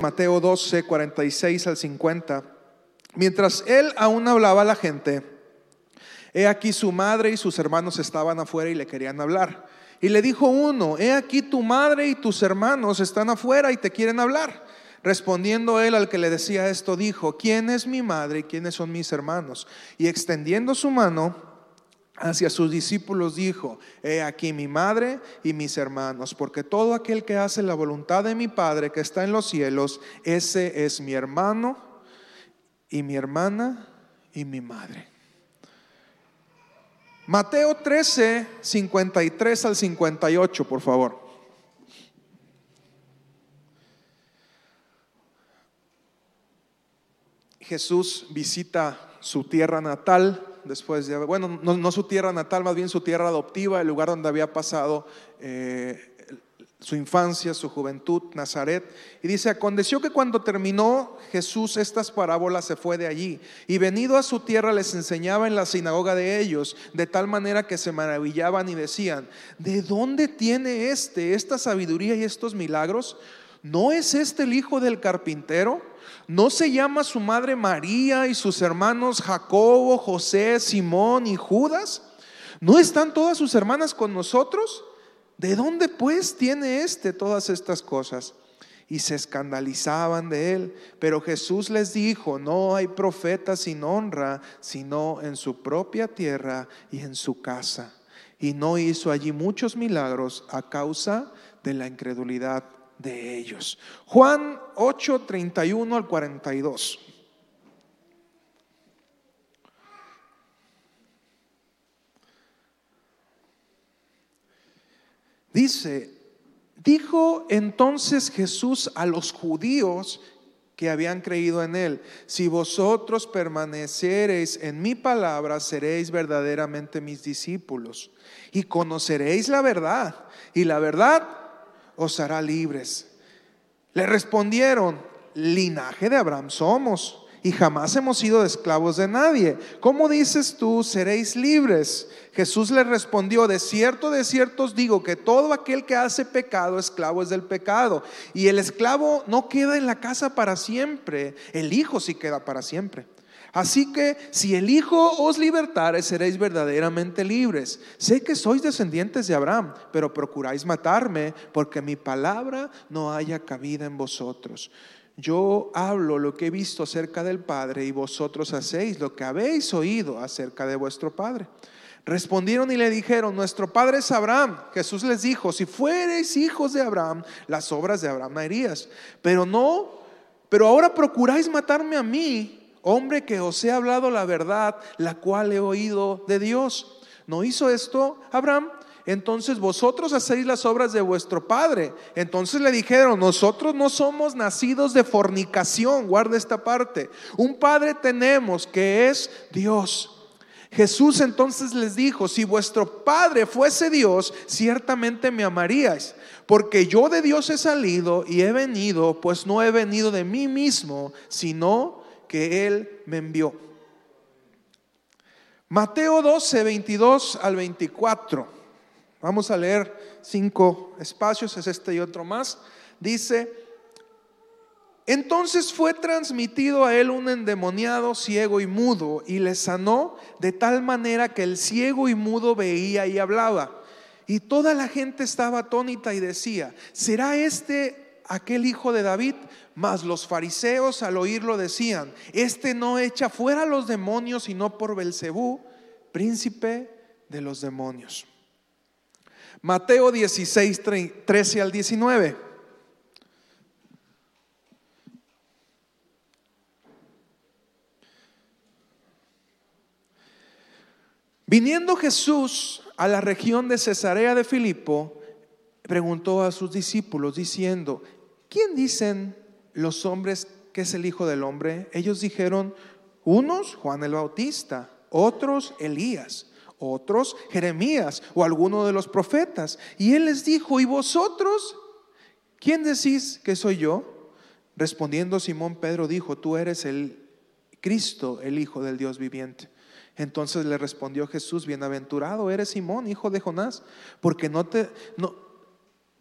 Mateo 12, 46 al 50. Mientras él aún hablaba a la gente, he aquí su madre y sus hermanos estaban afuera y le querían hablar. Y le dijo uno, he aquí tu madre y tus hermanos están afuera y te quieren hablar. Respondiendo él al que le decía esto, dijo, ¿quién es mi madre y quiénes son mis hermanos? Y extendiendo su mano hacia sus discípulos dijo, he aquí mi madre y mis hermanos, porque todo aquel que hace la voluntad de mi Padre que está en los cielos, ese es mi hermano y mi hermana y mi madre. Mateo 13, 53 al 58, por favor. Jesús visita su tierra natal después de, bueno, no, su tierra natal, más bien su tierra adoptiva, el lugar donde había pasado eh, su infancia, su juventud, Nazaret. Y dice, aconteció que cuando terminó Jesús estas parábolas se fue de allí y venido a su tierra les enseñaba en la sinagoga de ellos, de tal manera que se maravillaban y decían, ¿de dónde tiene este esta sabiduría y estos milagros? ¿No es este el hijo del carpintero? ¿No se llama su madre María y sus hermanos Jacobo, José, Simón y Judas? ¿No están todas sus hermanas con nosotros? ¿De dónde pues tiene éste todas estas cosas? Y se escandalizaban de él. Pero Jesús les dijo, no hay profeta sin honra, sino en su propia tierra y en su casa. Y no hizo allí muchos milagros a causa de la incredulidad de ellos. Juan 8, 31 al 42. Dice, dijo entonces Jesús a los judíos que habían creído en él, si vosotros permanecereis en mi palabra, seréis verdaderamente mis discípulos y conoceréis la verdad, y la verdad os hará libres. Le respondieron, linaje de Abraham somos y jamás hemos sido esclavos de nadie. ¿Cómo dices tú, seréis libres? Jesús le respondió, de cierto, de cierto os digo que todo aquel que hace pecado, esclavo es del pecado. Y el esclavo no queda en la casa para siempre, el Hijo sí queda para siempre. Así que si el Hijo os libertare, seréis verdaderamente libres. Sé que sois descendientes de Abraham, pero procuráis matarme porque mi palabra no haya cabida en vosotros. Yo hablo lo que he visto acerca del Padre y vosotros hacéis lo que habéis oído acerca de vuestro Padre. Respondieron y le dijeron, nuestro Padre es Abraham. Jesús les dijo, si fuereis hijos de Abraham, las obras de Abraham harías. Pero no, pero ahora procuráis matarme a mí, hombre que os he hablado la verdad, la cual he oído de Dios. ¿No hizo esto Abraham? entonces vosotros hacéis las obras de vuestro padre. Entonces le dijeron, nosotros no somos nacidos de fornicación, guarda esta parte. Un padre tenemos que es Dios. Jesús entonces les dijo, si vuestro Padre fuese Dios, ciertamente me amaríais, porque yo de Dios he salido y he venido, pues no he venido de mí mismo, sino que Él me envió. Mateo 12, 22 al 24. Vamos a leer cinco espacios, es este y otro más. Dice, entonces fue transmitido a él un endemoniado ciego y mudo y le sanó de tal manera que el ciego y mudo veía y hablaba. Y toda la gente estaba atónita y decía, ¿será este aquel hijo de David? Mas los fariseos al oírlo decían, este no echa fuera a los demonios sino por Belcebú, príncipe de los demonios. Mateo 16, 13 al 19. Viniendo Jesús a la región de Cesarea de Filipo, preguntó a sus discípulos diciendo, ¿quién dicen los hombres que es el Hijo del Hombre? Ellos dijeron, unos Juan el Bautista, otros Elías otros Jeremías o alguno de los profetas. Y él les dijo, ¿y vosotros? ¿Quién decís que soy yo? Respondiendo Simón Pedro dijo, tú eres el Cristo, el Hijo del Dios viviente. Entonces le respondió Jesús, bienaventurado eres Simón, hijo de Jonás, porque no te,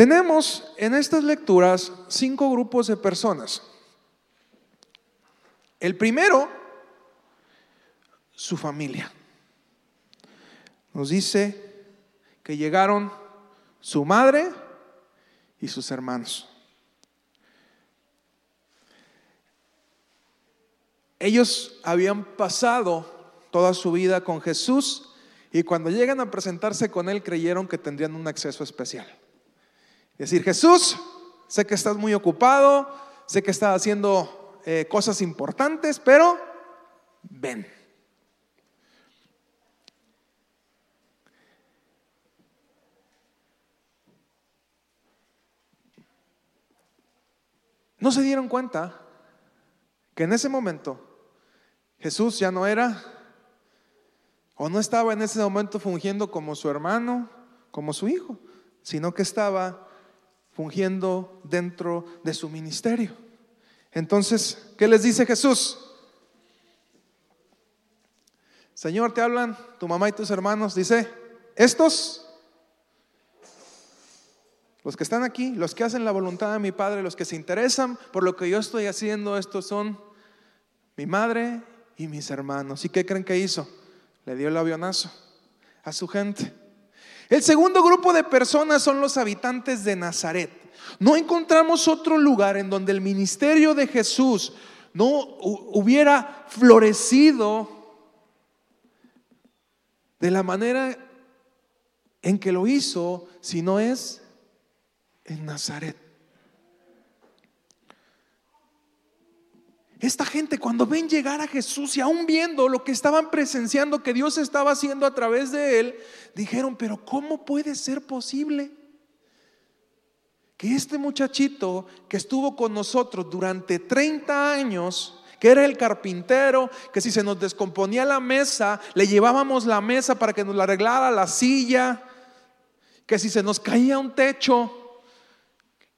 Tenemos en estas lecturas cinco grupos de personas. El primero su familia. Nos dice que llegaron su madre y sus hermanos. Ellos habían pasado toda su vida con Jesús y cuando llegan a presentarse con Él creyeron que tendrían un acceso especial. Decir, Jesús, sé que estás muy ocupado, sé que estás haciendo eh, cosas importantes, pero ven. no se dieron cuenta que en ese momento Jesús ya no era o no estaba en ese momento fungiendo como su hermano, como su hijo, sino que estaba fungiendo dentro de su ministerio. Entonces, ¿qué les dice Jesús? Señor, te hablan tu mamá y tus hermanos, dice, estos los que están aquí, los que hacen la voluntad de mi Padre, los que se interesan por lo que yo estoy haciendo, estos son mi madre y mis hermanos. ¿Y qué creen que hizo? Le dio el avionazo a su gente. El segundo grupo de personas son los habitantes de Nazaret. No encontramos otro lugar en donde el ministerio de Jesús no hubiera florecido de la manera en que lo hizo, si no es en Nazaret. Esta gente cuando ven llegar a Jesús y aún viendo lo que estaban presenciando que Dios estaba haciendo a través de él, dijeron, pero ¿cómo puede ser posible que este muchachito que estuvo con nosotros durante 30 años, que era el carpintero, que si se nos descomponía la mesa, le llevábamos la mesa para que nos la arreglara la silla, que si se nos caía un techo,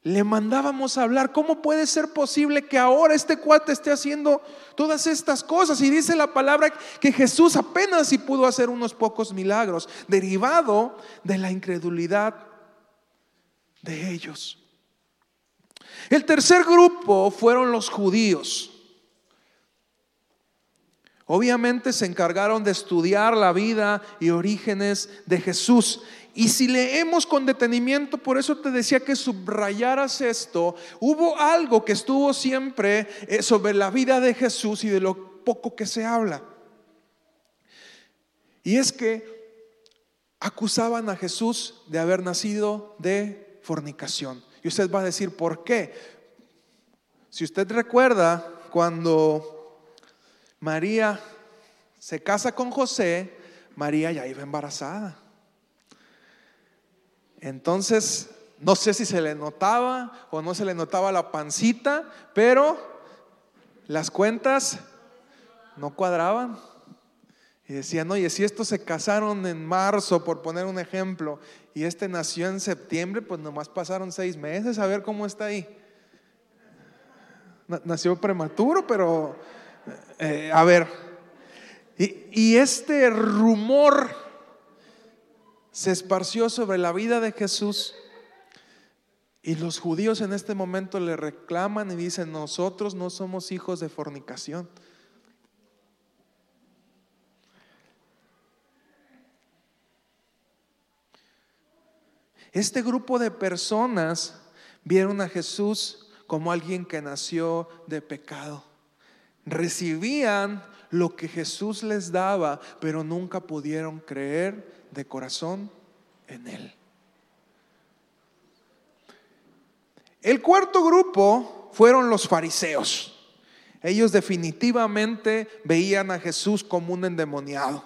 le mandábamos a hablar. ¿Cómo puede ser posible que ahora este cuate esté haciendo todas estas cosas? Y dice la palabra que Jesús apenas si pudo hacer unos pocos milagros, derivado de la incredulidad de ellos. El tercer grupo fueron los judíos. Obviamente se encargaron de estudiar la vida y orígenes de Jesús y si leemos con detenimiento, por eso te decía que subrayaras esto, hubo algo que estuvo siempre eh, sobre la vida de Jesús y de lo poco que se habla. Y es que acusaban a Jesús de haber nacido de fornicación. Y usted va a decir, ¿por qué? Si usted recuerda cuando María se casa con José, María ya iba embarazada. Entonces, no sé si se le notaba o no se le notaba la pancita, pero las cuentas no cuadraban. Y decían, oye, si estos se casaron en marzo, por poner un ejemplo, y este nació en septiembre, pues nomás pasaron seis meses, a ver cómo está ahí. Nació prematuro, pero eh, a ver. Y, y este rumor se esparció sobre la vida de Jesús y los judíos en este momento le reclaman y dicen, nosotros no somos hijos de fornicación. Este grupo de personas vieron a Jesús como alguien que nació de pecado. Recibían lo que Jesús les daba, pero nunca pudieron creer de corazón en Él. El cuarto grupo fueron los fariseos. Ellos definitivamente veían a Jesús como un endemoniado,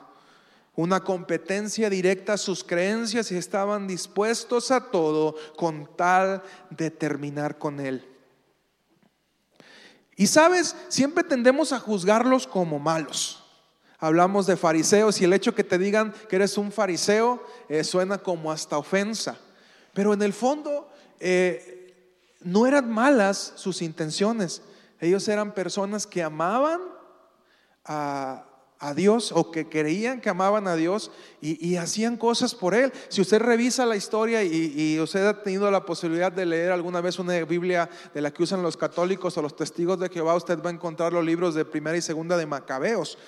una competencia directa a sus creencias y estaban dispuestos a todo con tal de terminar con Él. Y sabes, siempre tendemos a juzgarlos como malos. Hablamos de fariseos y el hecho que te digan que eres un fariseo eh, suena como hasta ofensa. Pero en el fondo eh, no eran malas sus intenciones. Ellos eran personas que amaban a, Dios o que creían que amaban a Dios y, hacían cosas por Él. Si usted revisa la historia y, y, usted ha tenido la posibilidad de leer alguna vez una Biblia de la que usan los católicos o los testigos de Jehová, usted va a encontrar los libros de primera y segunda de Macabeos.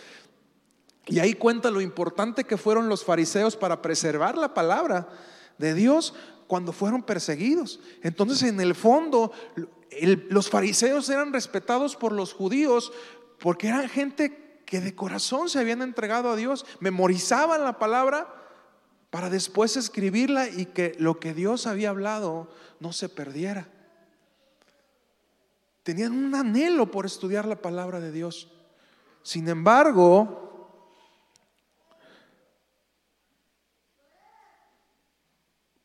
Y ahí cuenta lo importante que fueron los fariseos para preservar la palabra de Dios cuando fueron perseguidos. Entonces, en el fondo, los fariseos eran respetados por los judíos porque eran gente que de corazón se habían entregado a Dios, memorizaban la palabra para después escribirla y que lo que Dios había hablado no se perdiera. Tenían un anhelo por estudiar la palabra de Dios. Sin embargo,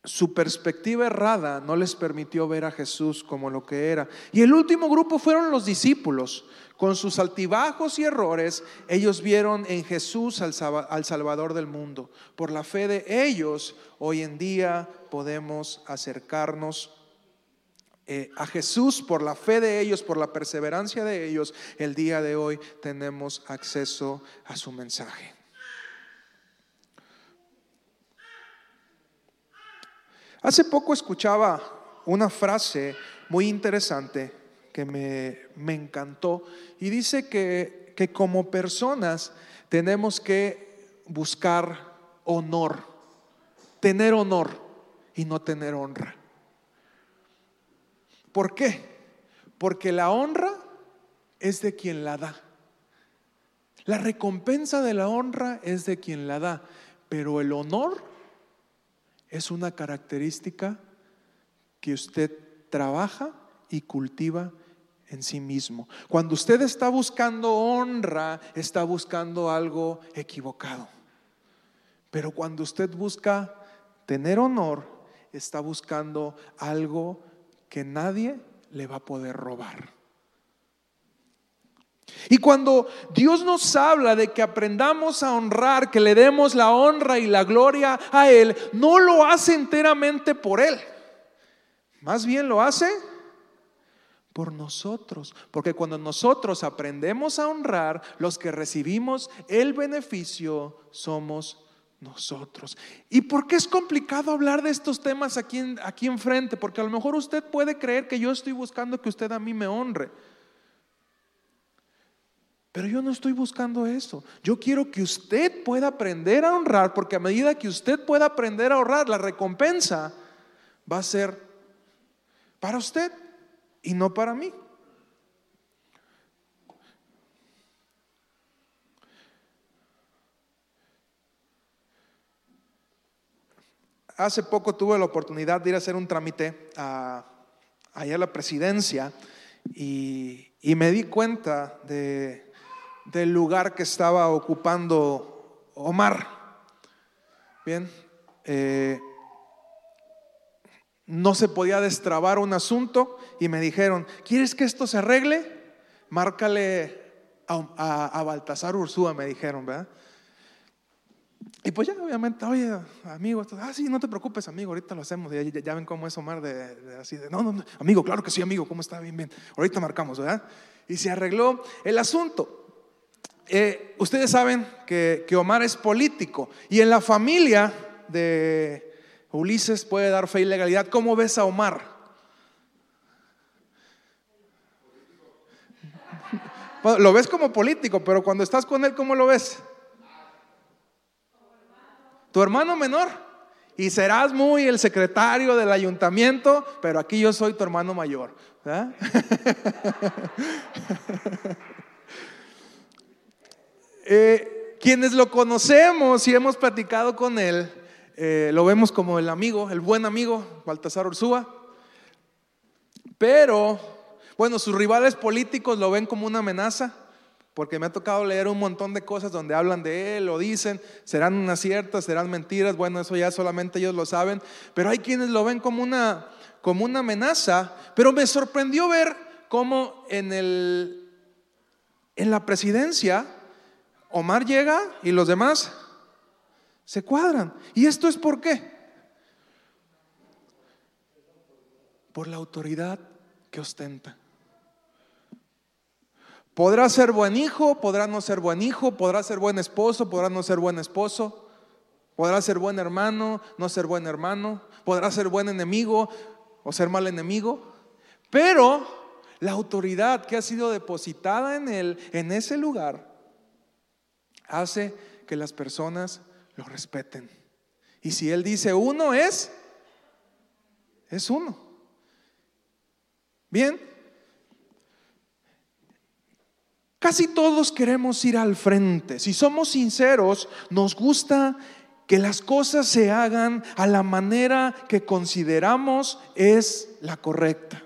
su perspectiva errada no les permitió ver a Jesús como lo que era. Y el último grupo fueron los discípulos. Con sus altibajos y errores, ellos vieron en Jesús al, Salvador del mundo. Por la fe de ellos, hoy en día podemos acercarnos eh, a Jesús, por la fe de ellos, por la perseverancia de ellos, el día de hoy tenemos acceso a su mensaje. Hace poco escuchaba una frase muy interesante que me, encantó y dice que, que como personas tenemos que buscar honor, tener honor y no tener honra. ¿Por qué? Porque la honra es de quien la da. La recompensa de la honra es de quien la da, pero el honor es una característica que usted trabaja y cultiva en sí mismo. Cuando usted está buscando honra, está buscando algo equivocado. Pero cuando usted busca tener honor, está buscando algo que nadie le va a poder robar. Y cuando Dios nos habla de que aprendamos a honrar, que le demos la honra y la gloria a Él, no lo hace enteramente por Él. Más bien lo hace por nosotros. Porque cuando nosotros aprendemos a honrar, los que recibimos el beneficio somos nosotros. ¿Y por qué es complicado hablar de estos temas aquí, aquí enfrente? Porque a lo mejor usted puede creer que yo estoy buscando que usted a mí me honre. Pero yo no estoy buscando eso. Yo quiero que usted pueda aprender a honrar, porque a medida que usted pueda aprender a honrar, la recompensa va a ser para usted y no para mí. Hace poco tuve la oportunidad de ir a hacer un trámite a, allá a la presidencia y me di cuenta de del lugar que estaba ocupando Omar. Bien, eh, no se podía destrabar un asunto y me dijeron, ¿quieres que esto se arregle? Márcale a, Baltasar Ursúa, me dijeron, ¿verdad? Y pues ya, obviamente, oye, amigo, ah, sí, no te preocupes, amigo, ahorita lo hacemos. Ya, ven cómo es Omar de, así de, no, no, amigo, claro que sí, amigo, ¿cómo está? Bien, bien. Ahorita marcamos, ¿verdad? Y se arregló el asunto. Eh, ustedes saben que, Omar es político y en la familia de Ulises puede dar fe y legalidad. ¿Cómo ves a Omar? lo ves como político, pero cuando estás con él, ¿cómo lo ves? Tu hermano menor. Y serás muy el secretario del ayuntamiento, pero aquí yo soy tu hermano mayor. Eh, quienes lo conocemos y hemos platicado con él, eh, lo vemos como el amigo, el buen amigo, Baltasar Ursúa. Pero, bueno, sus rivales políticos lo ven como una amenaza, porque me ha tocado leer un montón de cosas donde hablan de él, lo dicen, serán unas ciertas, serán mentiras, bueno, eso ya solamente ellos lo saben, pero hay quienes lo ven como una, como una amenaza, pero me sorprendió ver cómo en, el, en la presidencia Omar llega y los demás se cuadran. ¿Y esto es por qué? Por la autoridad que ostenta. Podrá ser buen hijo, podrá no ser buen hijo, podrá ser buen esposo, podrá no ser buen esposo, podrá ser buen hermano, no ser buen hermano, podrá ser buen enemigo o ser mal enemigo, pero la autoridad que ha sido depositada en él, en ese lugar, hace que las personas lo respeten. Y si él dice uno es, es uno. Bien, casi todos queremos ir al frente. Si somos sinceros, nos gusta que las cosas se hagan a la manera que consideramos es la correcta.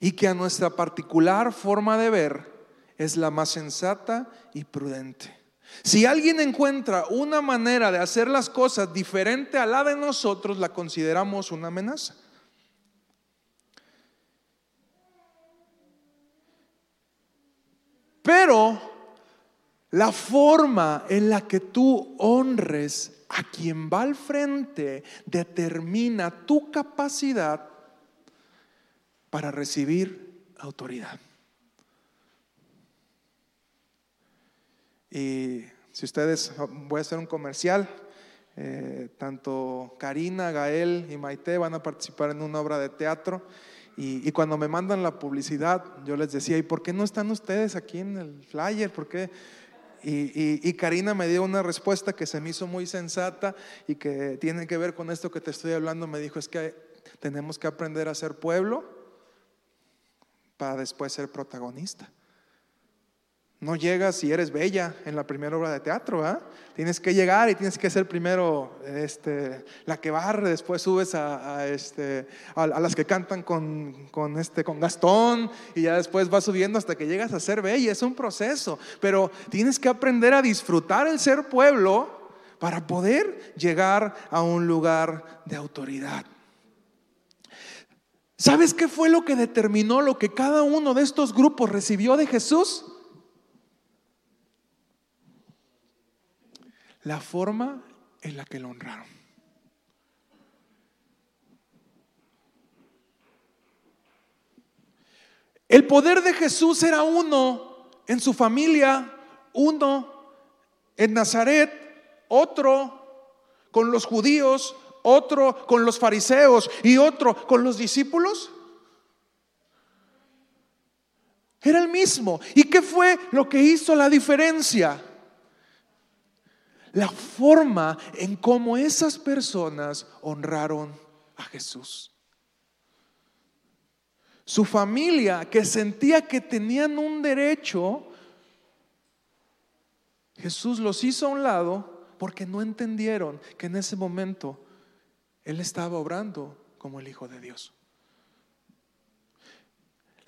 Y que a nuestra particular forma de ver es la más sensata y prudente. Si alguien encuentra una manera de hacer las cosas diferente a la de nosotros, la consideramos una amenaza. Pero la forma en la que tú honres a quien va al frente determina tu capacidad para recibir autoridad. Y si ustedes, voy a hacer un comercial, eh, tanto Karina, Gael y Maite van a participar en una obra de teatro. Y, cuando me mandan la publicidad, yo les decía, ¿y por qué no están ustedes aquí en el flyer? ¿Por qué? Y, Karina me dio una respuesta que se me hizo muy sensata y que tiene que ver con esto que te estoy hablando. Me dijo, es que tenemos que aprender a ser pueblo para después ser protagonista. No llegas si eres bella en la primera obra de teatro, ¿ah? Tienes que llegar y tienes que ser primero este, la que barre, después subes a, este, a, las que cantan con, con, este, con Gastón y ya después vas subiendo hasta que llegas a ser bella. Es un proceso, pero tienes que aprender a disfrutar el ser pueblo para poder llegar a un lugar de autoridad. ¿Sabes qué fue lo que determinó lo que cada uno de estos grupos recibió de Jesús? La forma en la que lo honraron. El poder de Jesús era uno en su familia, uno en Nazaret, otro con los judíos, otro con los fariseos y otro con los discípulos. Era el mismo. ¿Y qué fue lo que hizo la diferencia? La forma en cómo esas personas honraron a Jesús. Su familia que sentía que tenían un derecho, Jesús los hizo a un lado porque no entendieron que en ese momento Él estaba obrando como el Hijo de Dios.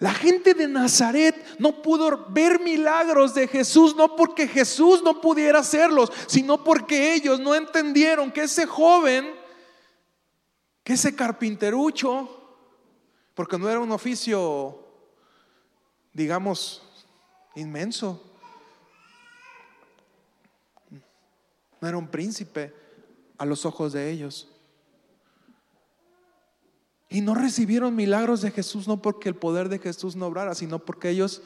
La gente de Nazaret no pudo ver milagros de Jesús, no porque Jesús no pudiera hacerlos, sino porque ellos no entendieron que ese joven, que ese carpinterucho, porque no era un oficio, digamos, inmenso, no era un príncipe a los ojos de ellos. Y no recibieron milagros de Jesús no porque el poder de Jesús no obrara, sino porque ellos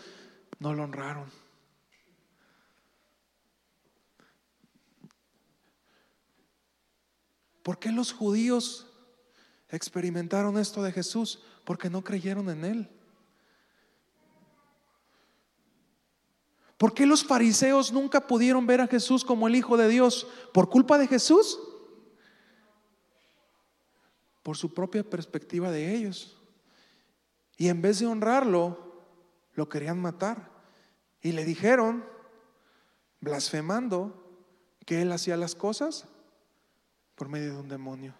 no lo honraron. ¿Por qué los judíos experimentaron esto de Jesús? Porque no creyeron en Él. ¿Por qué los fariseos nunca pudieron ver a Jesús como el Hijo de Dios? ¿Por culpa de Jesús? Por su propia perspectiva de ellos. Y en vez de honrarlo, lo querían matar. Y le dijeron, blasfemando, que él hacía las cosas por medio de un demonio.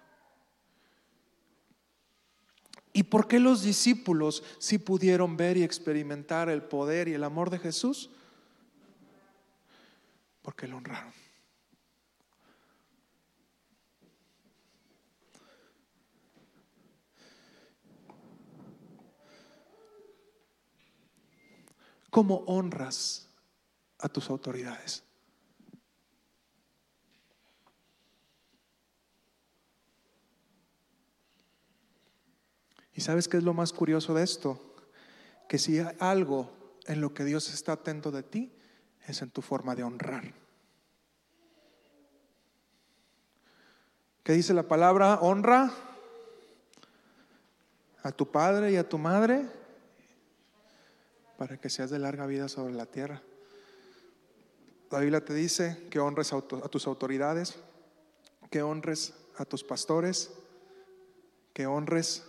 ¿Y por qué los discípulos sí pudieron ver y experimentar el poder y el amor de Jesús? Porque lo honraron. ¿Cómo honras a tus autoridades? ¿Y sabes qué es lo más curioso de esto? Que si hay algo en lo que Dios está atento de ti, es en tu forma de honrar. ¿Qué dice la palabra? Honra a tu padre y a tu madre para que seas de larga vida sobre la tierra. La Biblia te dice que honres a, tus autoridades, que honres a tus pastores, que honres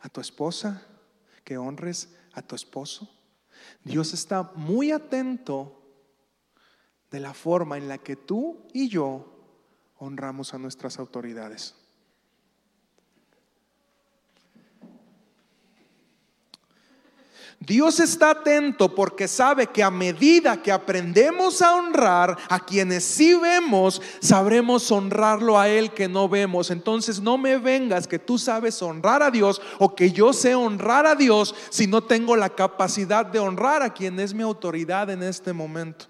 a tu esposa, que honres a tu esposo. Dios está muy atento de la forma en la que tú y yo honramos a nuestras autoridades. Dios está atento porque sabe que a medida que aprendemos a honrar a quienes sí vemos, sabremos honrarlo a Él que no vemos. Entonces no me vengas que tú sabes honrar a Dios o que yo sé honrar a Dios si no tengo la capacidad de honrar a quien es mi autoridad en este momento.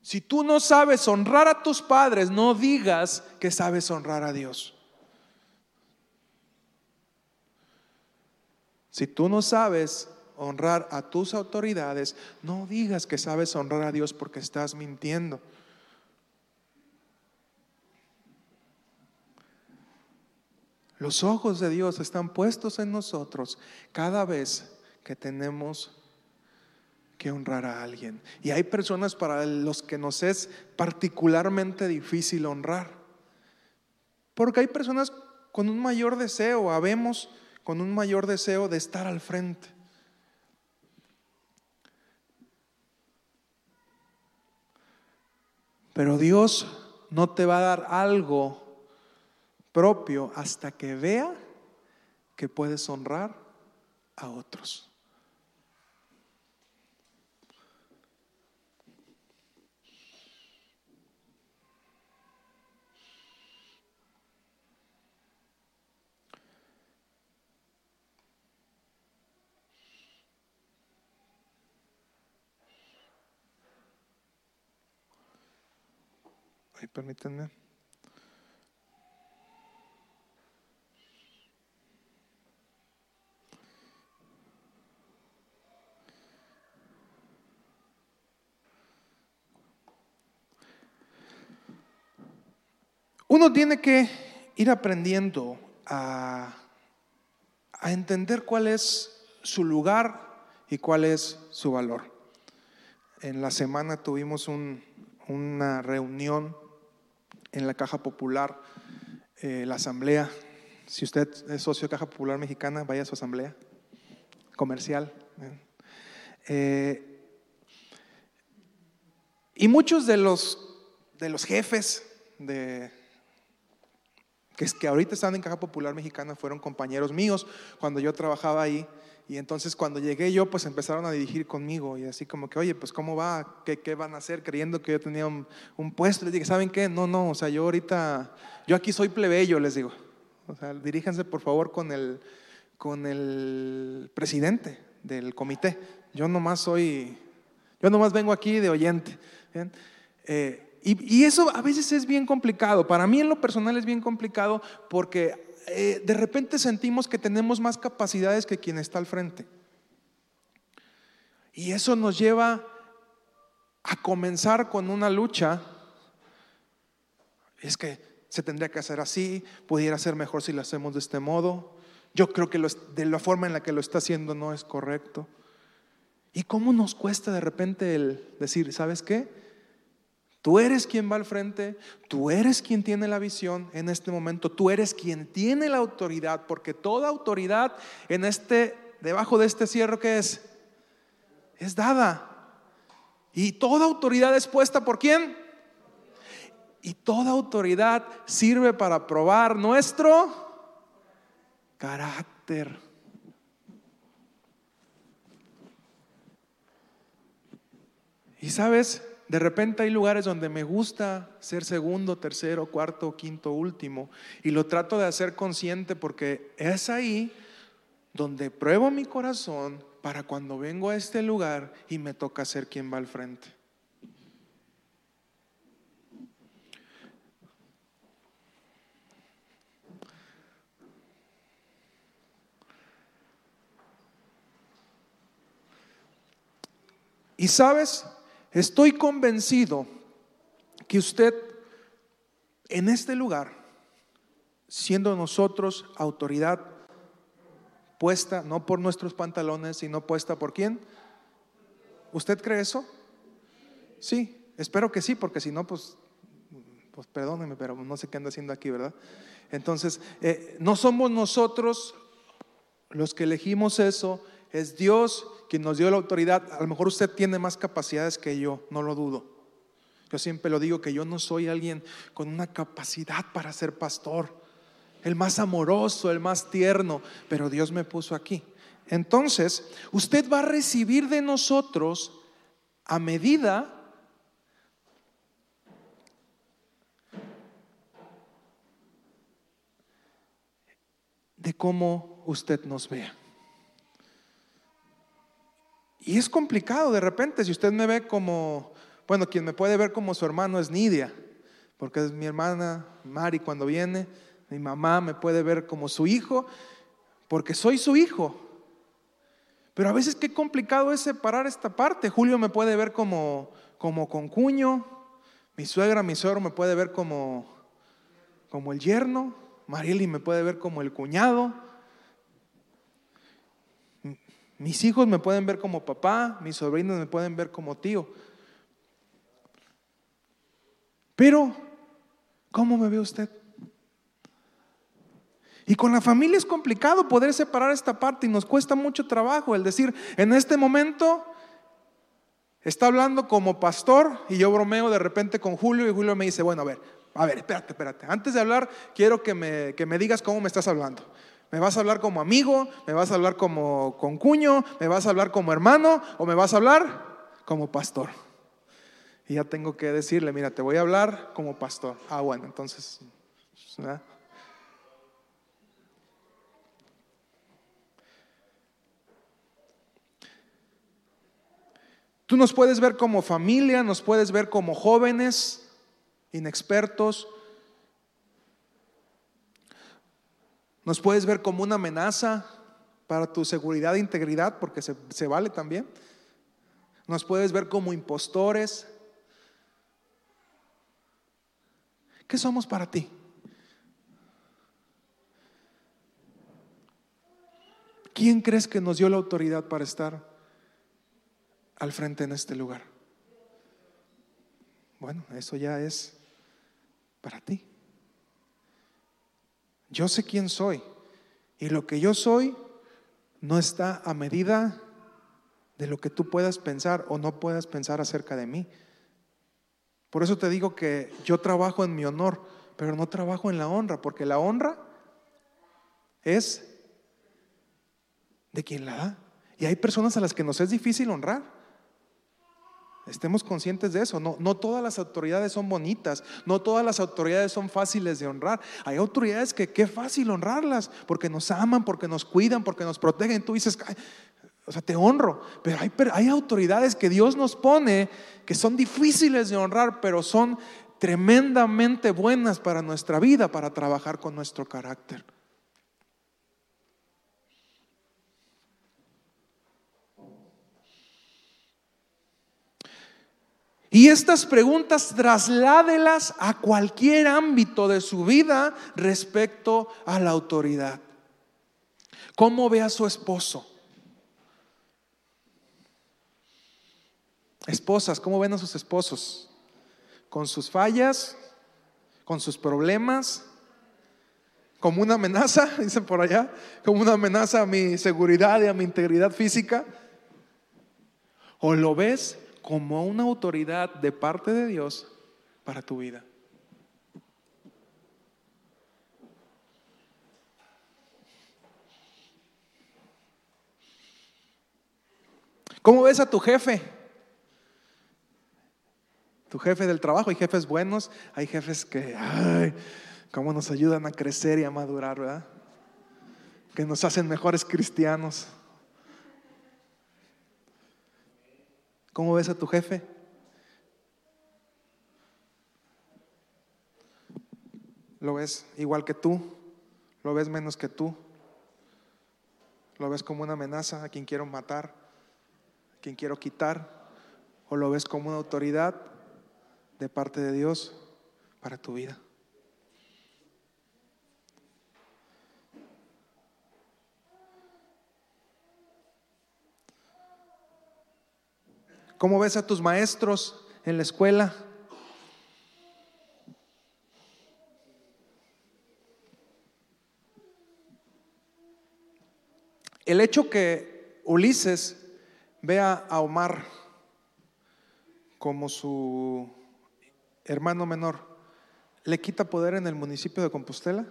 Si tú no sabes honrar a tus padres, no digas que sabes honrar a Dios. Si tú no sabes honrar a tus autoridades, no digas que sabes honrar a Dios porque estás mintiendo. Los ojos de Dios están puestos en nosotros cada vez que tenemos que honrar a alguien. Y hay personas para los que nos es particularmente difícil honrar. Porque hay personas con un mayor deseo, habemos con un mayor deseo de estar al frente. Pero Dios no te va a dar algo propio hasta que vea que puedes honrar a otros. Permítanme. Uno tiene que ir aprendiendo a, entender cuál es su lugar y cuál es su valor. En la semana tuvimos un, una reunión en la Caja Popular, eh, la asamblea. Si usted es socio de Caja Popular Mexicana, vaya a su asamblea comercial. Eh, y muchos de los, de los jefes de, que, que ahorita están en Caja Popular Mexicana fueron compañeros míos cuando yo trabajaba ahí. Y entonces cuando llegué yo, pues empezaron a dirigir conmigo y así como que, oye, pues ¿cómo va? ¿Qué, qué van a hacer? Creyendo que yo tenía un, un, puesto. Les dije, ¿saben qué? No, no, o sea, yo ahorita, yo aquí soy plebeyo, les digo. O sea, diríjanse por favor con el, con el presidente del comité. Yo nomás soy, yo nomás vengo aquí de oyente. Eh, y, y eso a veces es bien complicado. Para mí en lo personal es bien complicado porque eh, de repente sentimos que tenemos más capacidades que quien está al frente. Y eso nos lleva a comenzar con una lucha. Es que se tendría que hacer así, pudiera ser mejor si lo hacemos de este modo. Yo creo que de la forma en la que lo está haciendo no es correcto. ¿Y cómo nos cuesta de repente el decir, ¿sabes qué? Tú eres quien va al frente, tú eres quien tiene la visión en este momento, tú eres quien tiene la autoridad, porque toda autoridad en este, debajo de este cierro que es, es dada. Y toda autoridad es puesta por quién? Y toda autoridad sirve para probar nuestro carácter. Y sabes, de repente hay lugares donde me gusta ser segundo, tercero, cuarto, quinto, último. Y lo trato de hacer consciente porque es ahí donde pruebo mi corazón para cuando vengo a este lugar y me toca ser quien va al frente. Y sabes, estoy convencido que usted en este lugar, siendo nosotros autoridad puesta no por nuestros pantalones, sino puesta por quién? ¿Usted cree eso? Sí, espero que sí, porque si no, pues, pues perdóneme, pero no sé qué anda haciendo aquí, ¿verdad? Entonces, eh, no somos nosotros los que elegimos eso, es Dios quien nos dio la autoridad. A lo mejor usted tiene más capacidades que yo, no lo dudo. Yo siempre lo digo que yo no soy alguien con una capacidad para ser pastor, el más amoroso, el más tierno, pero Dios me puso aquí. Entonces, usted va a recibir de nosotros a medida de cómo usted nos vea. Y es complicado de repente, si usted me ve como bueno, quien me puede ver como su hermano es Nidia, porque es mi hermana Mari cuando viene. Mi mamá me puede ver como su hijo, porque soy su hijo. Pero a veces qué complicado es separar esta parte. Julio me puede ver como, como concuño, mi suegra, mi suegro me puede ver como, como el yerno, Marieli me puede ver como el cuñado. Mis hijos me pueden ver como papá, mis sobrinos me pueden ver como tío. Pero, ¿cómo me ve usted? Y con la familia es complicado poder separar esta parte y nos cuesta mucho trabajo el decir, en este momento está hablando como pastor y yo bromeo de repente con Julio y Julio me dice, bueno, a ver, a ver, espérate, espérate. Antes de hablar, quiero que me, que me digas cómo me estás hablando. ¿Me vas a hablar como amigo? ¿Me vas a hablar como con cuño? ¿Me vas a hablar como hermano? ¿O me vas a hablar como pastor? y ya tengo que decirle, mira, te voy a hablar como pastor. Ah, bueno, entonces, Tú nos puedes ver como familia, nos puedes ver como jóvenes, inexpertos, nos puedes ver como una amenaza para tu seguridad e integridad, porque se, se vale también. Nos puedes ver como impostores, ¿Qué somos para ti? ¿Quién crees que nos dio la autoridad para estar al frente en este lugar? Bueno, eso ya es para ti. Yo sé quién soy y lo que yo soy no está a medida de lo que tú puedas pensar o no puedas pensar acerca de mí. Por eso te digo que yo trabajo en mi honor, pero no trabajo en la honra, porque la honra es de quien la da. Y hay personas a las que nos es difícil honrar. Estemos conscientes de eso. No, no todas las autoridades son bonitas, no todas las autoridades son fáciles de honrar. Hay autoridades que qué fácil honrarlas, porque nos aman, porque nos cuidan, porque nos protegen. Tú dices, o sea, te honro. Pero hay, hay autoridades que Dios nos pone que son difíciles de honrar, pero son tremendamente buenas para nuestra vida, para trabajar con nuestro carácter. Y estas preguntas trasládelas a cualquier ámbito de su vida respecto a la autoridad. ¿Cómo ve a su esposo? Esposas, ¿cómo ven a sus esposos? ¿Con sus fallas? ¿Con sus problemas? ¿Como una amenaza? Dicen por allá. ¿Como una amenaza a mi seguridad y a mi integridad física? ¿O lo ves como una autoridad de parte de Dios para tu vida? ¿Cómo ves a tu jefe? tu jefe del trabajo. Hay jefes buenos, hay jefes que, ay, cómo nos ayudan a crecer y a madurar, ¿verdad? que nos hacen mejores cristianos. ¿Cómo ves a tu jefe? ¿Lo ves igual que tú? ¿Lo ves menos que tú? ¿Lo ves como una amenaza a quien quiero matar? ¿A quien quiero quitar? ¿O lo ves como una autoridad de parte de Dios para tu vida? ¿Cómo ves a tus maestros en la escuela? El hecho que Ulises vea a Omar como su hermano menor, ¿le quita poder en el municipio de Compostela?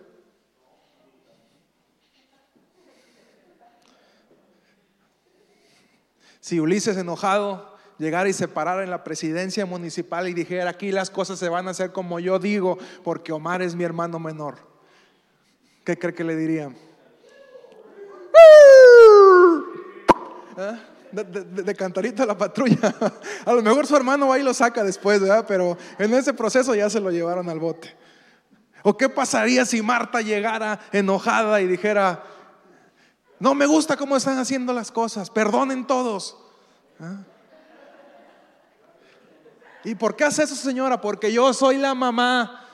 Si Ulises enojado llegara y se parara en la presidencia municipal y dijera, aquí las cosas se van a hacer como yo digo, porque Omar es mi hermano menor, ¿qué cree que le dirían? ¿Eh? De, de, cantarito a la patrulla. A lo mejor su hermano va y lo saca después, ¿verdad? Pero en ese proceso ya se lo llevaron al bote. ¿O qué pasaría si Marta llegara enojada y dijera, no me gusta cómo están haciendo las cosas, perdonen todos? ¿Ah? ¿Y por qué hace eso, señora? Porque yo soy la mamá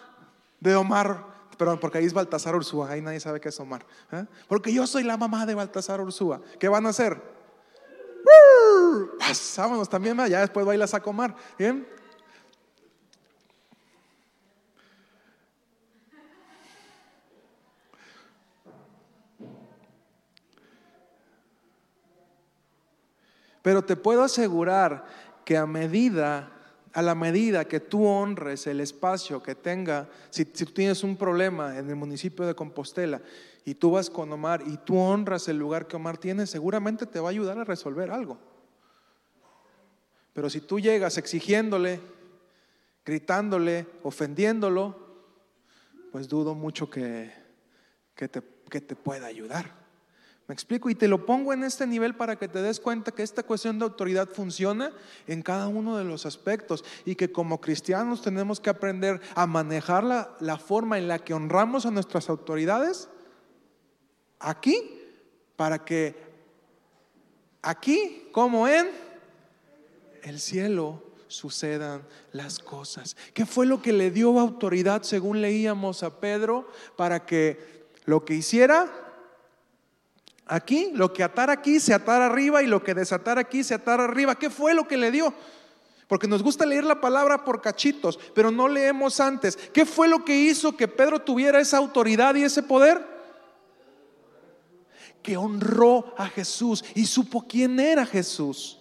de Omar. Perdón, porque ahí es Baltasar Ursúa, ahí nadie sabe qué es Omar. ¿eh? Porque yo soy la mamá de Baltasar Ursúa. ¿Qué van a hacer? Vámonos también, ya después bailas a comer. ¿Bien? Pero te puedo asegurar que a medida a la medida que tú honres el espacio que tenga, si, tú tienes un problema en el municipio de Compostela y tú vas con Omar y tú honras el lugar que Omar tiene, seguramente te va a ayudar a resolver algo. Pero si tú llegas exigiéndole, gritándole, ofendiéndolo, pues dudo mucho que, que, te, que te pueda ayudar. ¿Me explico? Y te lo pongo en este nivel para que te des cuenta que esta cuestión de autoridad funciona en cada uno de los aspectos y que como cristianos tenemos que aprender a manejar la, forma en la que honramos a nuestras autoridades aquí para que aquí como en el cielo sucedan las cosas. ¿Qué fue lo que le dio autoridad según leíamos a Pedro para que lo que hiciera Aquí, lo que atar aquí se atar arriba y lo que desatar aquí se atar arriba. ¿Qué fue lo que le dio? Porque nos gusta leer la palabra por cachitos, pero no leemos antes. ¿Qué fue lo que hizo que Pedro tuviera esa autoridad y ese poder? Que honró a Jesús y supo quién era Jesús.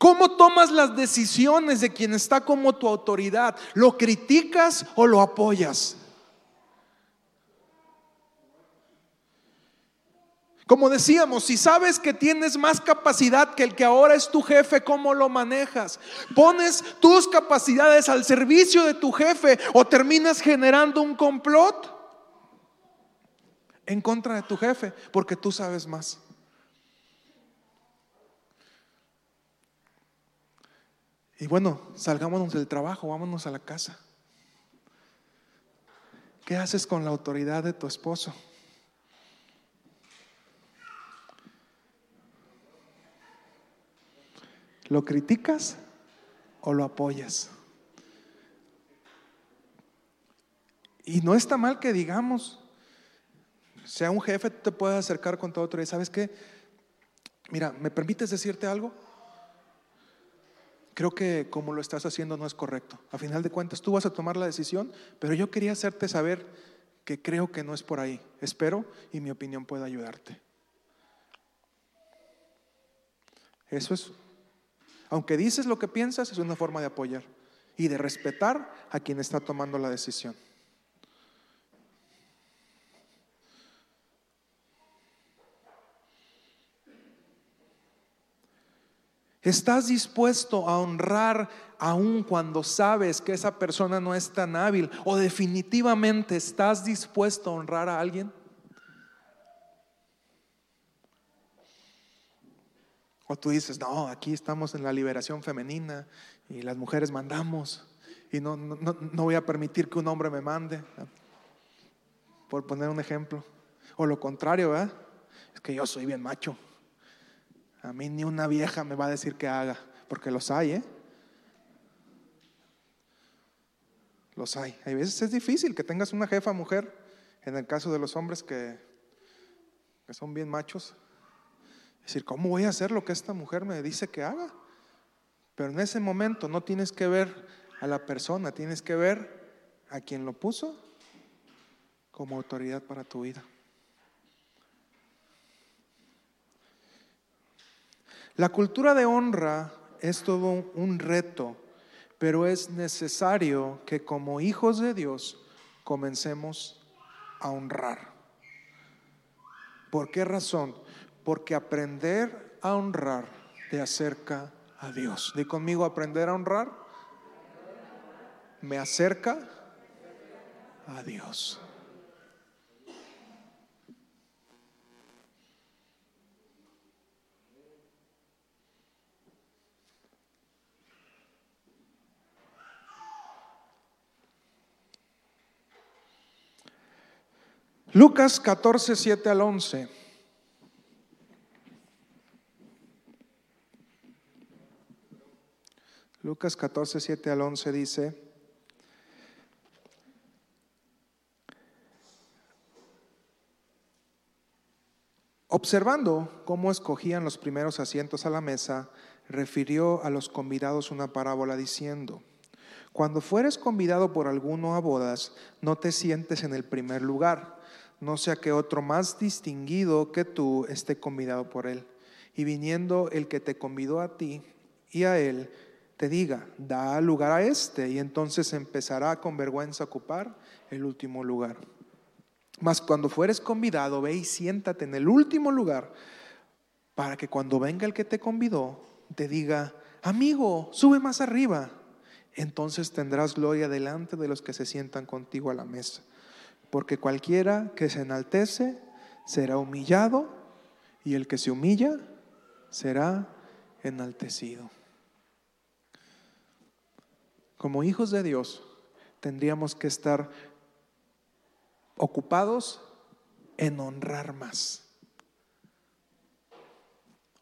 ¿Cómo tomas las decisiones de quien está como tu autoridad? ¿Lo criticas o lo apoyas? Como decíamos, si sabes que tienes más capacidad que el que ahora es tu jefe, ¿cómo lo manejas? ¿Pones tus capacidades al servicio de tu jefe o terminas generando un complot en contra de tu jefe porque tú sabes más? Y bueno, salgámonos del trabajo, vámonos a la casa. ¿Qué haces con la autoridad de tu esposo? ¿Lo criticas o lo apoyas? Y no está mal que digamos, sea un jefe, te puede acercar con tu autoridad. ¿Sabes qué? Mira, ¿me permites decirte algo? Creo que como lo estás haciendo no es correcto. A final de cuentas, tú vas a tomar la decisión, pero yo quería hacerte saber que creo que no es por ahí. Espero y mi opinión pueda ayudarte. Eso es, aunque dices lo que piensas, es una forma de apoyar y de respetar a quien está tomando la decisión. ¿Estás dispuesto a honrar aun cuando sabes que esa persona no es tan hábil? ¿O definitivamente estás dispuesto a honrar a alguien? O tú dices, no, aquí estamos en la liberación femenina y las mujeres mandamos y no, no, voy a permitir que un hombre me mande, por poner un ejemplo. O lo contrario, ¿verdad? Es que yo soy bien macho. A mí ni una vieja me va a decir que haga, porque los hay, ¿eh? Los hay. Hay veces es difícil que tengas una jefa mujer, en el caso de los hombres que, que son bien machos. Decir, ¿cómo voy a hacer lo que esta mujer me dice que haga? Pero en ese momento no tienes que ver a la persona, tienes que ver a quien lo puso como autoridad para tu vida. La cultura de honra es todo un reto, pero es necesario que como hijos de Dios comencemos a honrar. ¿Por qué razón? Porque aprender a honrar te acerca a Dios. Di conmigo, aprender a honrar me acerca a Dios. Lucas 14, 7 al 11. Lucas 14, 7 al 11 dice, observando cómo escogían los primeros asientos a la mesa, refirió a los convidados una parábola diciendo, cuando fueres convidado por alguno a bodas, no te sientes en el primer lugar no sea que otro más distinguido que tú esté convidado por él. Y viniendo el que te convidó a ti y a él, te diga, da lugar a este, y entonces empezará con vergüenza a ocupar el último lugar. Mas cuando fueres convidado, ve y siéntate en el último lugar, para que cuando venga el que te convidó, te diga, amigo, sube más arriba. Entonces tendrás gloria delante de los que se sientan contigo a la mesa porque cualquiera que se enaltece será humillado y el que se humilla será enaltecido. Como hijos de Dios tendríamos que estar ocupados en honrar más.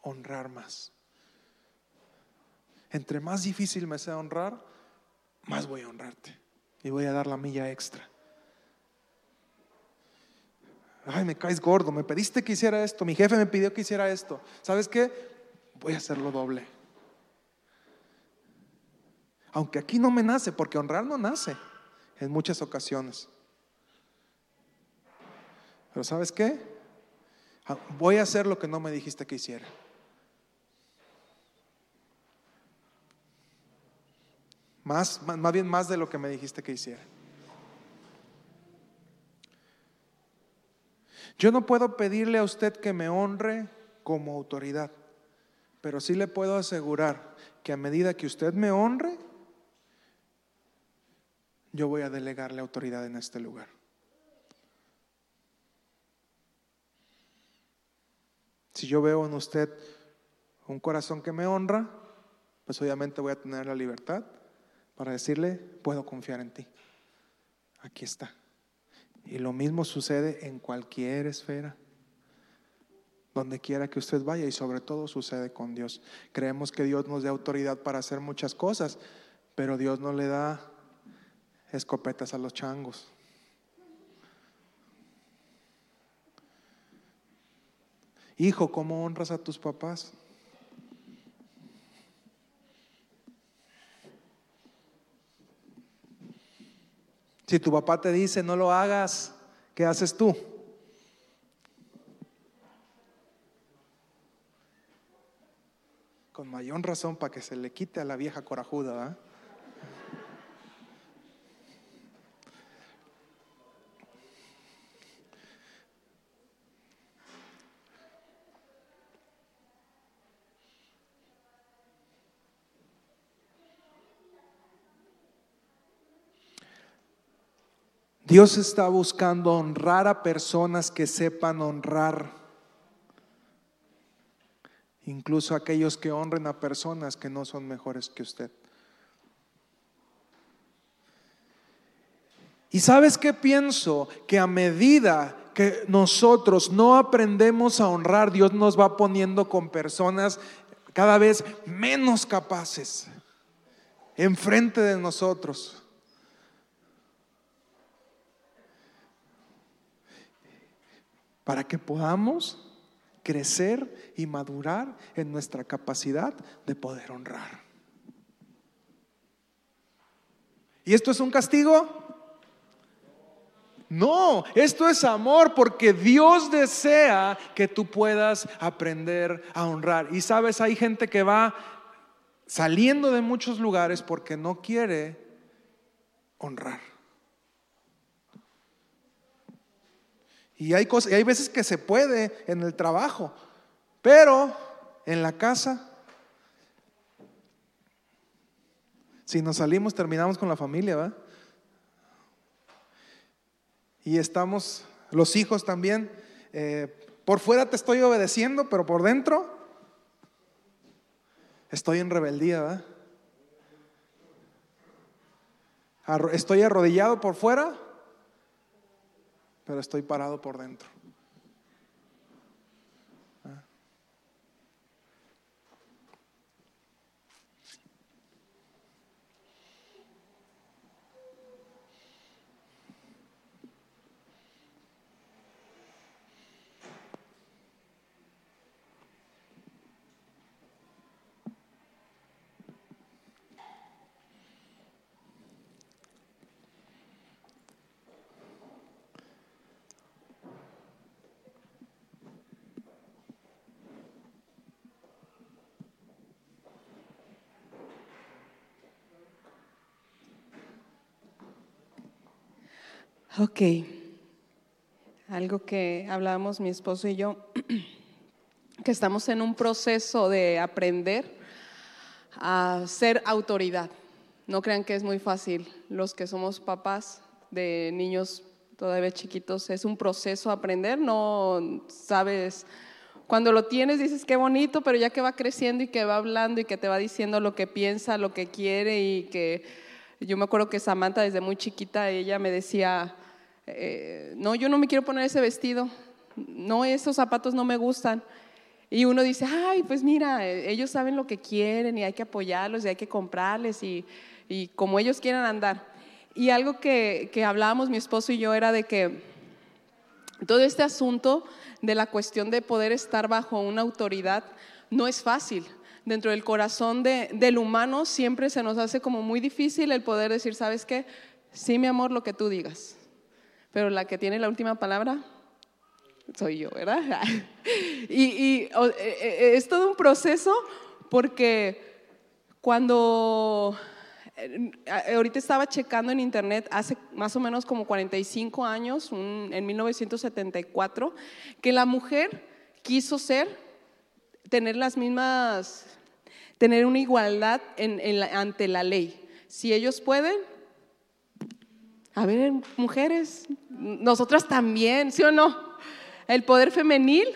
Honrar más. Entre más difícil me sea honrar, más voy a honrarte y voy a dar la milla extra ay, me caes gordo, me pediste que hiciera esto, mi jefe me pidió que hiciera esto. ¿Sabes qué? Voy a hacerlo doble. Aunque aquí no me nace, porque honrar no nace en muchas ocasiones. Pero ¿sabes qué? Ah, voy a hacer lo que no me dijiste que hiciera. Más, más bien más de lo que me dijiste que hiciera. Yo no puedo pedirle a usted que me honre como autoridad, pero sí le puedo asegurar que a medida que usted me honre, yo voy a delegarle autoridad en este lugar. Si yo veo en usted un corazón que me honra, pues obviamente voy a tener la libertad para decirle, puedo confiar en ti. Aquí está. Y lo mismo sucede en cualquier esfera, donde quiera que usted vaya y sobre todo sucede con Dios. Creemos que Dios nos da autoridad para hacer muchas cosas, pero Dios no le da escopetas a los changos. Hijo, ¿cómo honras a tus papás? Si tu papá te dice no lo hagas, ¿qué haces tú? Con mayor razón para que se le quite a la vieja corajuda. Dios está buscando honrar a personas que sepan honrar. Incluso aquellos que honren a personas que no son mejores que usted. Y sabes qué pienso? Que a medida que nosotros no aprendemos a honrar, Dios nos va poniendo con personas cada vez menos capaces enfrente de nosotros. Para que podamos crecer y madurar en nuestra capacidad de poder honrar. ¿Y esto es un castigo? No, esto es amor porque Dios desea que tú puedas aprender a honrar. Y sabes, hay gente que va saliendo de muchos lugares porque no quiere honrar. Y hay, cosas, y hay veces que se puede en el trabajo, pero en la casa, si nos salimos, terminamos con la familia, ¿verdad? y estamos, los hijos también, eh, por fuera te estoy obedeciendo, pero por dentro estoy en rebeldía, Estoy arrodillado por fuera, pero estoy parado por dentro. Ok, algo que hablábamos mi esposo y yo, que estamos en un proceso de aprender a ser autoridad. No crean que es muy fácil. Los que somos papás de niños todavía chiquitos, es un proceso aprender, no sabes, cuando lo tienes dices qué bonito, pero ya que va creciendo y que va hablando y que te va diciendo lo que piensa, lo que quiere y que yo me acuerdo que Samantha desde muy chiquita, ella me decía, eh, no, yo no me quiero poner ese vestido, no, esos zapatos no me gustan. Y uno dice, ay, pues mira, eh, ellos saben lo que quieren y hay que apoyarlos y hay que comprarles y, como ellos quieran andar. Y algo que, que hablábamos mi esposo y yo era de que todo este asunto de la cuestión de poder estar bajo una autoridad no es fácil. Dentro del corazón del humano siempre se nos hace como muy difícil el poder decir, ¿sabes qué? Sí, mi amor, lo que tú digas pero la que tiene la última palabra soy yo, ¿verdad? y, e, e, es todo un proceso porque cuando eh, ahorita estaba checando en internet hace más o menos como 45 años, en 1974, que la mujer quiso ser, tener las mismas, tener una igualdad ante la ley. Si ellos pueden, a ver, mujeres, nosotras también, ¿sí o no? El poder femenil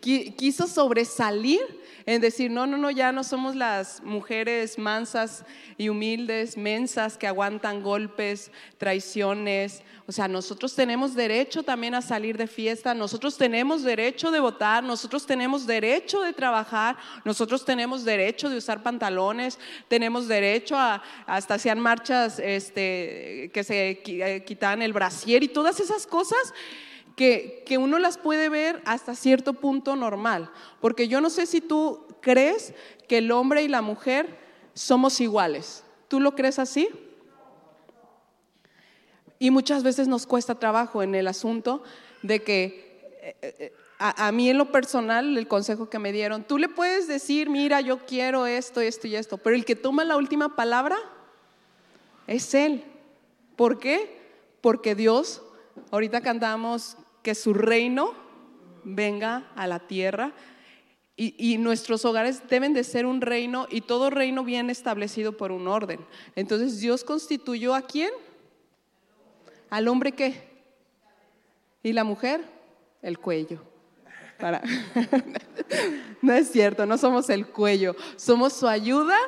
quiso sobresalir en decir, no, no, no, ya no somos las mujeres mansas y humildes, mensas, que aguantan golpes, traiciones. O sea, nosotros tenemos derecho también a salir de fiesta, nosotros tenemos derecho de votar, nosotros tenemos derecho de trabajar, nosotros tenemos derecho de usar pantalones, tenemos derecho a, hasta hacer marchas este, que se eh, quitan el brasier y todas esas cosas que, uno las puede ver hasta cierto punto normal. Porque yo no sé si tú crees que el hombre y la mujer somos iguales. ¿Tú lo crees así? Y muchas veces nos cuesta trabajo en el asunto de que eh, eh, a, a, mí en lo personal, el consejo que me dieron, tú le puedes decir, mira, yo quiero esto, esto y esto, pero el que toma la última palabra es Él. ¿Por qué? Porque Dios, ahorita cantamos que su reino venga a la tierra y, nuestros hogares deben de ser un reino y todo reino bien establecido por un orden. Entonces Dios constituyó a quién? ¿Al hombre qué? ¿Y la mujer? El cuello. Para. no es cierto, no somos el cuello, somos su ayuda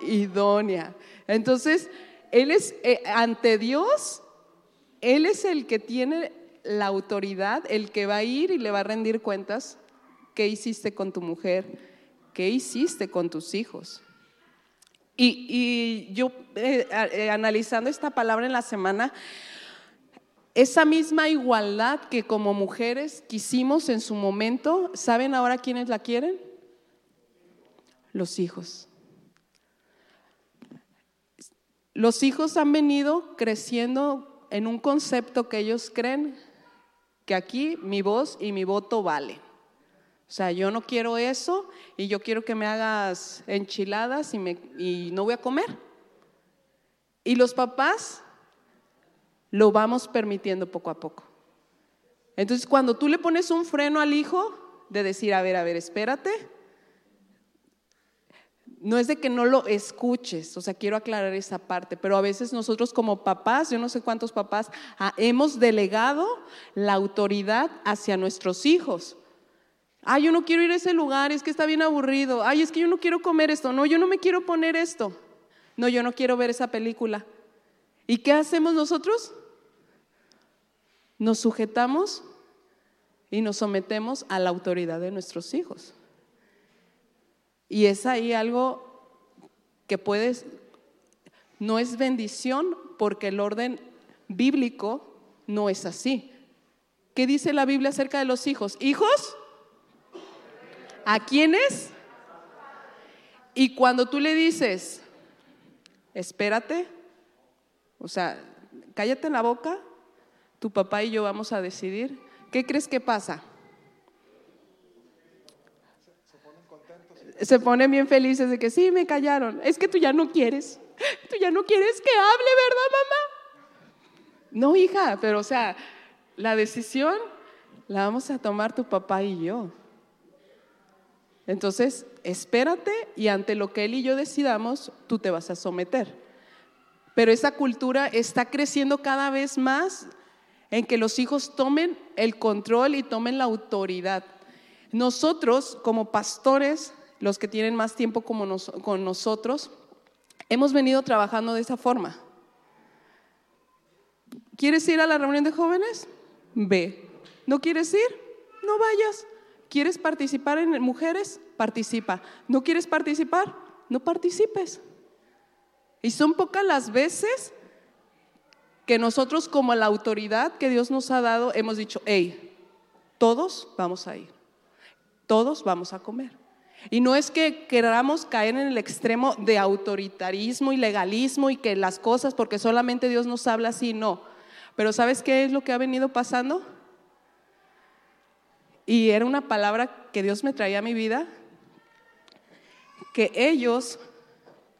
idónea. Entonces, Él es, eh, ante Dios, Él es el que tiene la autoridad, el que va a ir y le va a rendir cuentas qué hiciste con tu mujer, qué hiciste con tus hijos. Y, yo, eh, analizando esta palabra en la semana, esa misma igualdad que como mujeres quisimos en su momento, ¿saben ahora quiénes la quieren? Los hijos. Los hijos han venido creciendo en un concepto que ellos creen que aquí mi voz y mi voto vale. O sea, yo no quiero eso y yo quiero que me hagas enchiladas y, me, y no voy a comer. Y los papás lo vamos permitiendo poco a poco. Entonces, cuando tú le pones un freno al hijo de decir, a ver, a ver, espérate, no es de que no lo escuches, o sea, quiero aclarar esa parte, pero a veces nosotros como papás, yo no sé cuántos papás, ah, hemos delegado la autoridad hacia nuestros hijos. Ay, yo no quiero ir a ese lugar, es que está bien aburrido. Ay, es que yo no quiero comer esto. No, yo no me quiero poner esto. No, yo no quiero ver esa película. ¿Y qué hacemos nosotros? Nos sujetamos y nos sometemos a la autoridad de nuestros hijos. Y es ahí algo que puedes, no es bendición porque el orden bíblico no es así. ¿Qué dice la Biblia acerca de los hijos? Hijos, ¿A quiénes? Y cuando tú le dices, espérate, o sea, cállate en la boca, tu papá y yo vamos a decidir, ¿qué crees que pasa? Se ponen bien felices de que sí, me callaron. Es que tú ya no quieres. Tú ya no quieres que hable, ¿verdad, mamá? No, hija, pero o sea, la decisión la vamos a tomar tu papá y yo. Entonces, espérate y ante lo que él y yo decidamos, tú te vas a someter. Pero esa cultura está creciendo cada vez más en que los hijos tomen el control y tomen la autoridad. Nosotros, como pastores, los que tienen más tiempo como con nosotros, hemos venido trabajando de esa forma. ¿Quieres ir a la reunión de jóvenes? Ve. ¿No quieres ir? No vayas. ¿Quieres participar en mujeres? Participa. ¿No quieres participar? No participes. Y son pocas las veces que nosotros como la autoridad que Dios nos ha dado hemos dicho, hey, todos vamos a ir, todos vamos a comer. Y no es que queramos caer en el extremo de autoritarismo y legalismo y que las cosas, porque solamente Dios nos habla así, no. Pero ¿sabes qué es lo que ha venido pasando? Y era una palabra que Dios me traía a mi vida, que ellos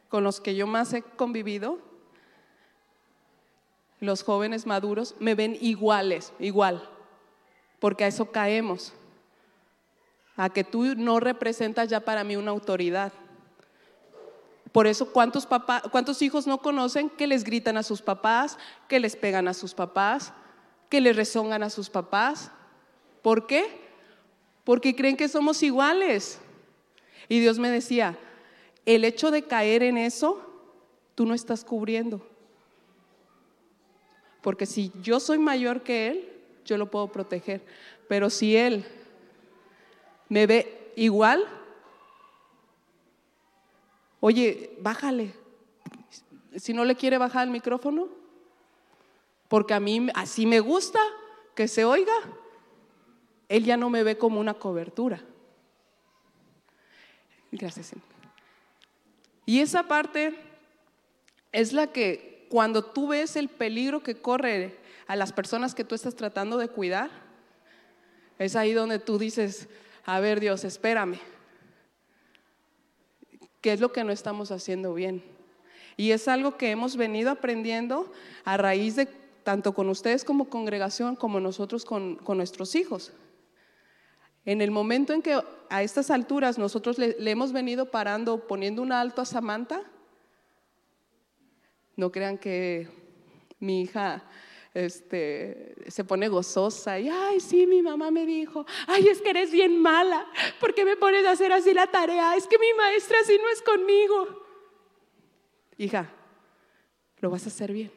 con los que yo más he convivido, los jóvenes maduros, me ven iguales, igual, porque a eso caemos, a que tú no representas ya para mí una autoridad. Por eso, ¿cuántos, ¿cuántos hijos no conocen que les gritan a sus papás, que les pegan a sus papás, que les rezongan a sus papás? ¿Por qué? porque creen que somos iguales. Y Dios me decía, el hecho de caer en eso, tú no estás cubriendo. Porque si yo soy mayor que Él, yo lo puedo proteger. Pero si Él me ve igual, oye, bájale. Si no le quiere bajar el micrófono, porque a mí así me gusta que se oiga. Él ya no me ve como una cobertura. Gracias. Y esa parte es la que cuando tú ves el peligro que corre a las personas que tú estás tratando de cuidar, es ahí donde tú dices, a ver Dios, espérame. ¿Qué es lo que no estamos haciendo bien? Y es algo que hemos venido aprendiendo a raíz de tanto con ustedes como congregación, como nosotros con, con nuestros hijos. En el momento en que a estas alturas nosotros le, hemos venido parando, poniendo un alto a Samantha, no crean que mi hija este, se pone gozosa y, ay, sí, mi mamá me dijo, ay, es que eres bien mala, ¿por qué me pones a hacer así la tarea? Es que mi maestra así no es conmigo. Hija, lo vas a hacer bien,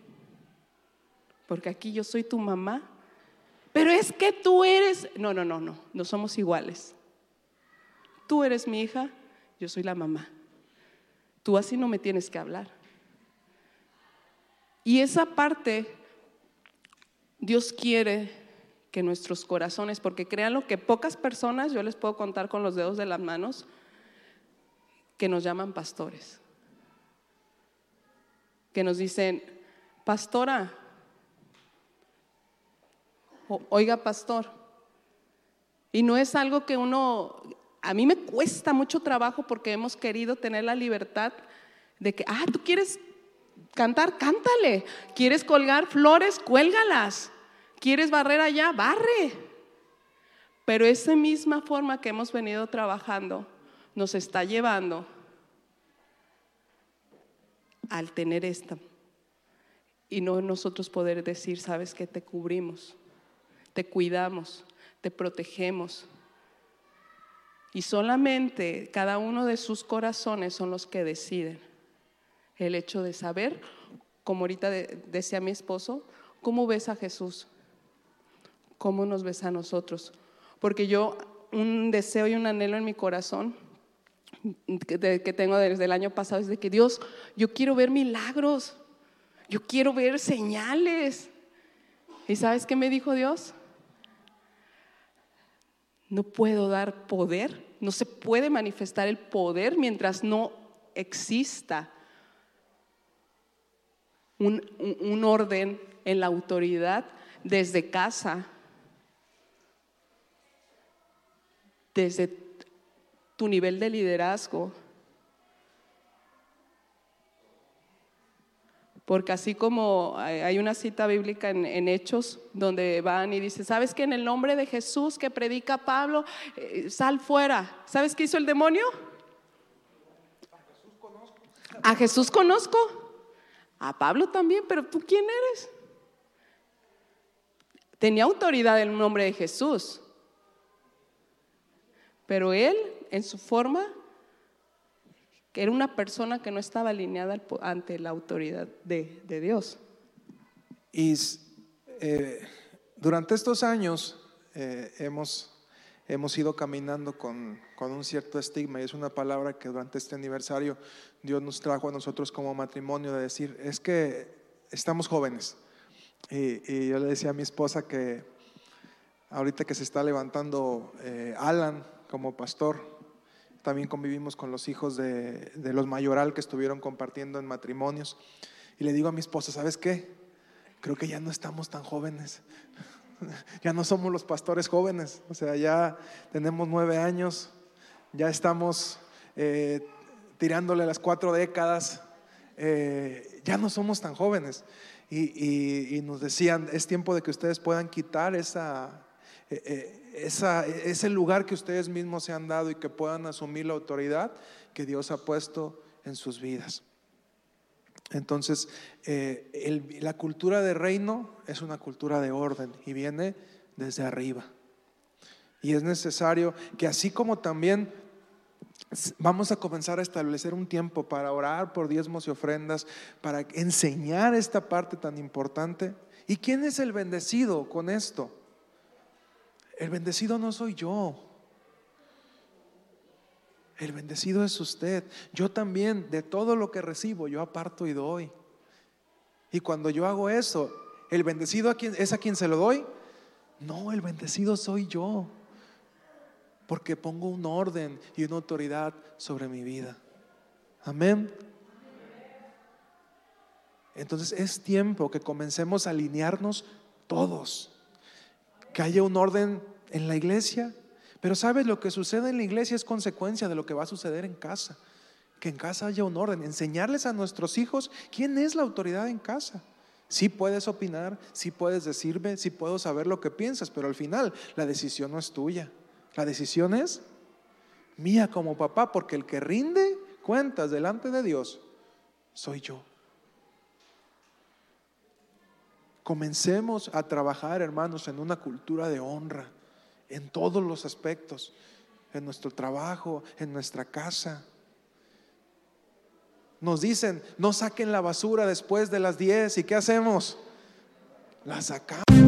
porque aquí yo soy tu mamá, pero es que tú eres, no, no, no, no, no somos iguales. Tú eres mi hija, yo soy la mamá. Tú así no me tienes que hablar. Y esa parte Dios quiere que nuestros corazones, porque créanlo que pocas personas, yo les puedo contar con los dedos de las manos, que nos llaman pastores, que nos dicen, pastora, oiga pastor, y no es algo que uno, a mí me cuesta mucho trabajo porque hemos querido tener la libertad de que, ah, tú quieres cantar, cántale, quieres colgar flores, cuélgalas. ¿Quieres barrer allá? Barre. Pero esa misma forma que hemos venido trabajando nos está llevando al tener esta. Y no nosotros poder decir, sabes que te cubrimos, te cuidamos, te protegemos. Y solamente cada uno de sus corazones son los que deciden el hecho de saber, como ahorita decía mi esposo, cómo ves a Jesús cómo nos ves a nosotros. Porque yo un deseo y un anhelo en mi corazón que, tengo desde el año pasado es de que Dios, yo quiero ver milagros, yo quiero ver señales. ¿Y sabes qué me dijo Dios? No puedo dar poder, no se puede manifestar el poder mientras no exista un orden en la autoridad desde casa desde tu nivel de liderazgo. Porque así como hay una cita bíblica en, Hechos donde van y dice, ¿sabes que en el nombre de Jesús que predica Pablo, eh, sal fuera? ¿Sabes qué hizo el demonio? A Jesús conozco. A Pablo también, pero ¿tú quién eres? Tenía autoridad en el nombre de Jesús. Pero él, en su forma, era una persona que no estaba alineada ante la autoridad de, Dios. Y eh, durante estos años eh, hemos, hemos ido caminando con, con, un cierto estigma y es una palabra que durante este aniversario Dios nos trajo a nosotros como matrimonio de decir, es que estamos jóvenes. Y, y yo le decía a mi esposa que ahorita que se está levantando eh, Alan, como pastor. También convivimos con los hijos de, los mayoral que estuvieron compartiendo en matrimonios. Y le digo a mi esposa, ¿sabes qué? Creo que ya no estamos tan jóvenes. ya no somos los pastores jóvenes. O sea, ya tenemos nueve años, ya estamos eh, tirándole las cuatro décadas. Eh, ya no somos tan jóvenes. Y, nos decían, es tiempo de que ustedes puedan quitar esa... Eh, esa, ese lugar que ustedes mismos se han dado y que puedan asumir la autoridad que Dios ha puesto en sus vidas. Entonces, eh, la cultura de reino es una cultura de orden y viene desde arriba. Y es necesario que así como también vamos a comenzar a establecer un tiempo para orar por diezmos y ofrendas, para enseñar esta parte tan importante. ¿Y quién es el bendecido con esto? El bendecido no soy yo. El bendecido es usted. Yo también, de todo lo que recibo, yo aparto y doy. Y cuando yo hago eso, ¿el bendecido es a quien se lo doy? No, el bendecido soy yo. Porque pongo un orden y una autoridad sobre mi vida. Amén. Entonces es tiempo que comencemos a alinearnos todos que haya un orden en la iglesia. Pero sabes, lo que sucede en la iglesia es consecuencia de lo que va a suceder en casa. Que en casa haya un orden. Enseñarles a nuestros hijos quién es la autoridad en casa. Sí puedes opinar, sí puedes decirme, sí puedo saber lo que piensas, pero al final la decisión no es tuya. La decisión es mía como papá, porque el que rinde cuentas delante de Dios soy yo. Comencemos a trabajar, hermanos, en una cultura de honra, en todos los aspectos, en nuestro trabajo, en nuestra casa. Nos dicen, no saquen la basura después de las 10. ¿Y qué hacemos? La sacamos.